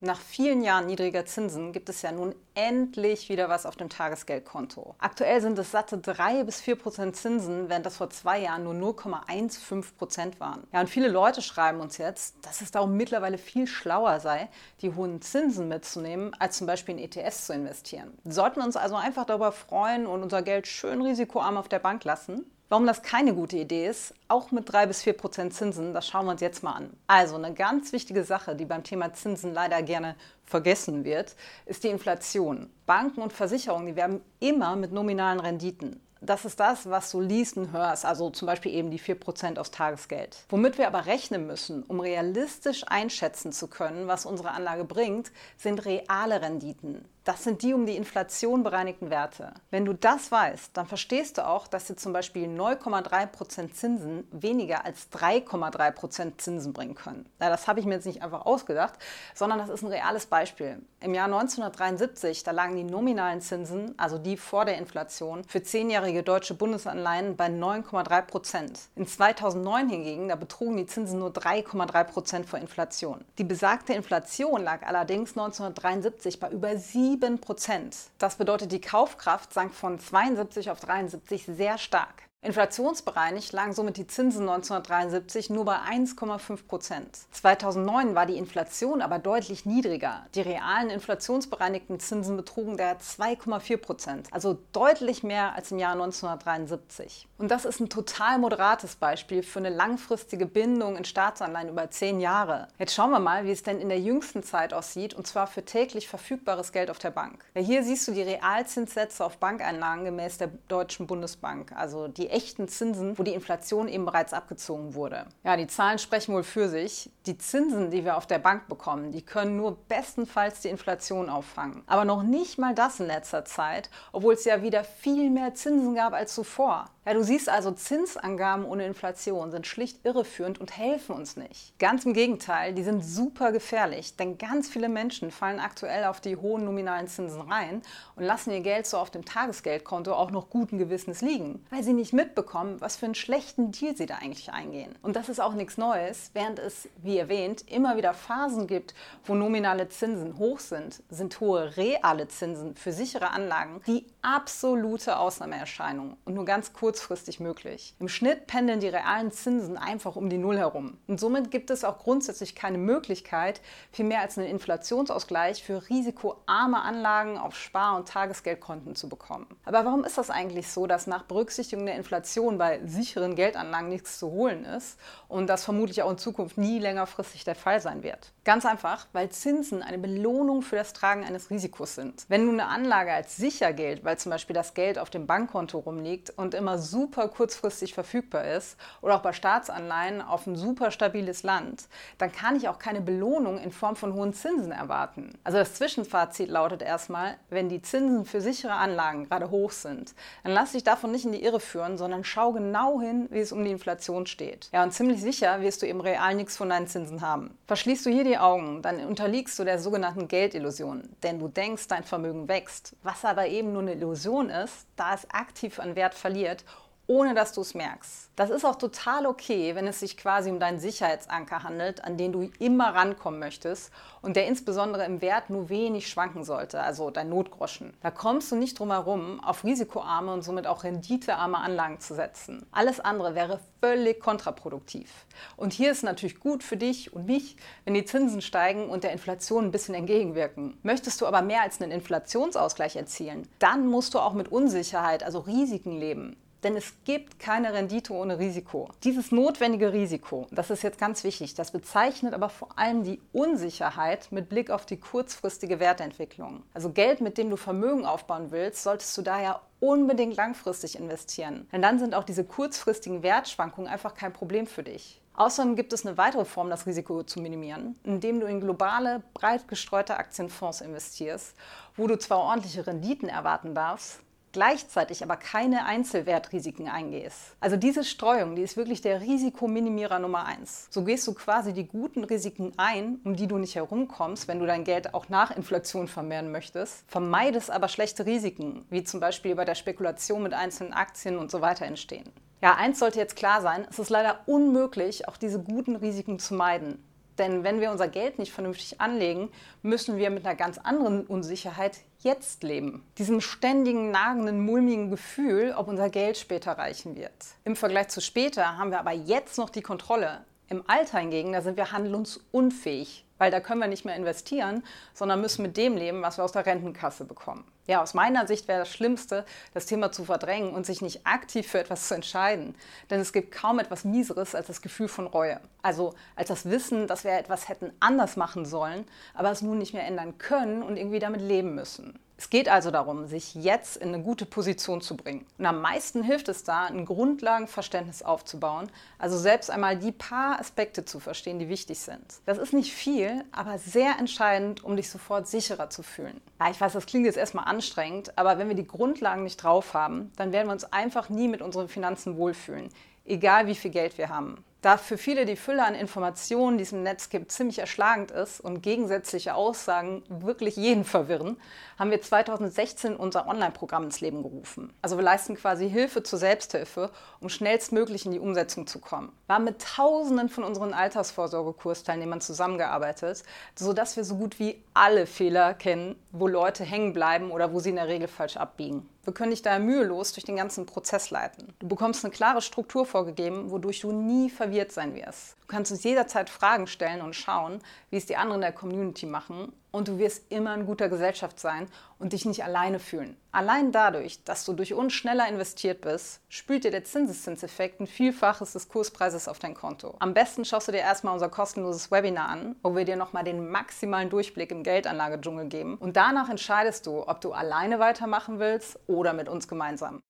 Nach vielen Jahren niedriger Zinsen gibt es ja nun endlich wieder was auf dem Tagesgeldkonto. Aktuell sind es satte 3 bis 4 Prozent Zinsen, während das vor zwei Jahren nur 0,15 Prozent waren. Ja, und viele Leute schreiben uns jetzt, dass es darum mittlerweile viel schlauer sei, die hohen Zinsen mitzunehmen, als zum Beispiel in ETFs zu investieren. Wir sollten uns also einfach darüber freuen und unser Geld schön risikoarm auf der Bank lassen. Warum das keine gute Idee ist, auch mit 3 bis 4 Prozent Zinsen, das schauen wir uns jetzt mal an. Also eine ganz wichtige Sache, die beim Thema Zinsen leider gerne vergessen wird, ist die Inflation. Banken und Versicherungen, die werben immer mit nominalen Renditen. Das ist das, was du liest und hörst, also zum Beispiel eben die 4% aus Tagesgeld. Womit wir aber rechnen müssen, um realistisch einschätzen zu können, was unsere Anlage bringt, sind reale Renditen. Das sind die um die Inflation bereinigten Werte. Wenn du das weißt, dann verstehst du auch, dass dir zum Beispiel 9,3% Zinsen weniger als 3,3% Zinsen bringen können. Ja, das habe ich mir jetzt nicht einfach ausgedacht, sondern das ist ein reales Beispiel. Im Jahr 1973, da lagen die nominalen Zinsen, also die vor der Inflation, für zehnjährige deutsche Bundesanleihen bei 9,3%. In 2009 hingegen, da betrugen die Zinsen nur 3,3% vor Inflation. Die besagte Inflation lag allerdings 1973 bei über 7 7 Prozent. Das bedeutet, die Kaufkraft sank von 72 auf 73 sehr stark. Inflationsbereinigt lagen somit die Zinsen 1973 nur bei 1,5 Prozent. 2009 war die Inflation aber deutlich niedriger. Die realen inflationsbereinigten Zinsen betrugen der 2,4 Prozent, also deutlich mehr als im Jahr 1973. Und das ist ein total moderates Beispiel für eine langfristige Bindung in Staatsanleihen über zehn Jahre. Jetzt schauen wir mal, wie es denn in der jüngsten Zeit aussieht, und zwar für täglich verfügbares Geld auf der Bank. Ja, hier siehst du die Realzinssätze auf Bankeinlagen gemäß der Deutschen Bundesbank, also die die echten Zinsen, wo die Inflation eben bereits abgezogen wurde. Ja, die Zahlen sprechen wohl für sich. Die Zinsen, die wir auf der Bank bekommen, die können nur bestenfalls die Inflation auffangen. Aber noch nicht mal das in letzter Zeit, obwohl es ja wieder viel mehr Zinsen gab als zuvor. Ja, du siehst also, Zinsangaben ohne Inflation sind schlicht irreführend und helfen uns nicht. Ganz im Gegenteil, die sind super gefährlich, denn ganz viele Menschen fallen aktuell auf die hohen nominalen Zinsen rein und lassen ihr Geld so auf dem Tagesgeldkonto auch noch guten Gewissens liegen, weil sie nicht mitbekommen, was für einen schlechten Deal sie da eigentlich eingehen. Und das ist auch nichts Neues, während es, wie erwähnt, immer wieder Phasen gibt, wo nominale Zinsen hoch sind, sind hohe reale Zinsen für sichere Anlagen die absolute Ausnahmeerscheinung und nur ganz kurz kurzfristig möglich. Im Schnitt pendeln die realen Zinsen einfach um die Null herum. Und somit gibt es auch grundsätzlich keine Möglichkeit, viel mehr als einen Inflationsausgleich für risikoarme Anlagen auf Spar- und Tagesgeldkonten zu bekommen. Aber warum ist das eigentlich so, dass nach Berücksichtigung der Inflation bei sicheren Geldanlagen nichts zu holen ist und das vermutlich auch in Zukunft nie längerfristig der Fall sein wird? Ganz einfach, weil Zinsen eine Belohnung für das Tragen eines Risikos sind. Wenn nun eine Anlage als sicher gilt, weil zum Beispiel das Geld auf dem Bankkonto rumliegt und immer super kurzfristig verfügbar ist oder auch bei Staatsanleihen auf ein super stabiles Land, dann kann ich auch keine Belohnung in Form von hohen Zinsen erwarten. Also das Zwischenfazit lautet erstmal, wenn die Zinsen für sichere Anlagen gerade hoch sind, dann lass dich davon nicht in die Irre führen, sondern schau genau hin, wie es um die Inflation steht. Ja, und ziemlich sicher wirst du eben real nichts von deinen Zinsen haben. Verschließt du hier die Augen, dann unterliegst du der sogenannten Geldillusion, denn du denkst, dein Vermögen wächst, was aber eben nur eine Illusion ist, da es aktiv an Wert verliert ohne dass du es merkst. Das ist auch total okay, wenn es sich quasi um deinen Sicherheitsanker handelt, an den du immer rankommen möchtest und der insbesondere im Wert nur wenig schwanken sollte, also dein Notgroschen. Da kommst du nicht drum herum, auf risikoarme und somit auch renditearme Anlagen zu setzen. Alles andere wäre völlig kontraproduktiv. Und hier ist natürlich gut für dich und mich, wenn die Zinsen steigen und der Inflation ein bisschen entgegenwirken. Möchtest du aber mehr als einen Inflationsausgleich erzielen, dann musst du auch mit Unsicherheit, also Risiken leben. Denn es gibt keine Rendite ohne Risiko. Dieses notwendige Risiko, das ist jetzt ganz wichtig, das bezeichnet aber vor allem die Unsicherheit mit Blick auf die kurzfristige Wertentwicklung. Also Geld, mit dem du Vermögen aufbauen willst, solltest du daher unbedingt langfristig investieren. Denn dann sind auch diese kurzfristigen Wertschwankungen einfach kein Problem für dich. Außerdem gibt es eine weitere Form, das Risiko zu minimieren, indem du in globale, breit gestreute Aktienfonds investierst, wo du zwar ordentliche Renditen erwarten darfst, gleichzeitig aber keine Einzelwertrisiken eingehst. Also diese Streuung, die ist wirklich der Risikominimierer Nummer eins. So gehst du quasi die guten Risiken ein, um die du nicht herumkommst, wenn du dein Geld auch nach Inflation vermehren möchtest, vermeidest aber schlechte Risiken, wie zum Beispiel bei der Spekulation mit einzelnen Aktien und so weiter entstehen. Ja, eins sollte jetzt klar sein, es ist leider unmöglich, auch diese guten Risiken zu meiden. Denn wenn wir unser Geld nicht vernünftig anlegen, müssen wir mit einer ganz anderen Unsicherheit jetzt leben. Diesem ständigen, nagenden, mulmigen Gefühl, ob unser Geld später reichen wird. Im Vergleich zu später haben wir aber jetzt noch die Kontrolle. Im Alter hingegen, da sind wir handlungsunfähig weil da können wir nicht mehr investieren, sondern müssen mit dem leben, was wir aus der Rentenkasse bekommen. Ja, aus meiner Sicht wäre das Schlimmste, das Thema zu verdrängen und sich nicht aktiv für etwas zu entscheiden. Denn es gibt kaum etwas Mieseres als das Gefühl von Reue. Also als das Wissen, dass wir etwas hätten anders machen sollen, aber es nun nicht mehr ändern können und irgendwie damit leben müssen. Es geht also darum, sich jetzt in eine gute Position zu bringen. Und am meisten hilft es da, ein Grundlagenverständnis aufzubauen, also selbst einmal die paar Aspekte zu verstehen, die wichtig sind. Das ist nicht viel, aber sehr entscheidend, um dich sofort sicherer zu fühlen. Ja, ich weiß, das klingt jetzt erstmal anstrengend, aber wenn wir die Grundlagen nicht drauf haben, dann werden wir uns einfach nie mit unseren Finanzen wohlfühlen, egal wie viel Geld wir haben. Da für viele die Fülle an Informationen, die es im Netz gibt, ziemlich erschlagend ist und gegensätzliche Aussagen wirklich jeden verwirren, haben wir 2016 unser Online-Programm ins Leben gerufen. Also wir leisten quasi Hilfe zur Selbsthilfe, um schnellstmöglich in die Umsetzung zu kommen. Wir haben mit Tausenden von unseren Altersvorsorgekursteilnehmern zusammengearbeitet, sodass wir so gut wie alle Fehler kennen, wo Leute hängen bleiben oder wo sie in der Regel falsch abbiegen. Wir können dich daher mühelos durch den ganzen Prozess leiten. Du bekommst eine klare Struktur vorgegeben, wodurch du nie verwirrt sein wirst. Du kannst uns jederzeit Fragen stellen und schauen, wie es die anderen in der Community machen. Und du wirst immer in guter Gesellschaft sein und dich nicht alleine fühlen. Allein dadurch, dass du durch uns schneller investiert bist, spült dir der Zinseszinseffekt ein Vielfaches des Kurspreises auf dein Konto. Am besten schaust du dir erstmal unser kostenloses Webinar an, wo wir dir nochmal den maximalen Durchblick im Geldanlagedschungel geben. Und danach entscheidest du, ob du alleine weitermachen willst oder mit uns gemeinsam.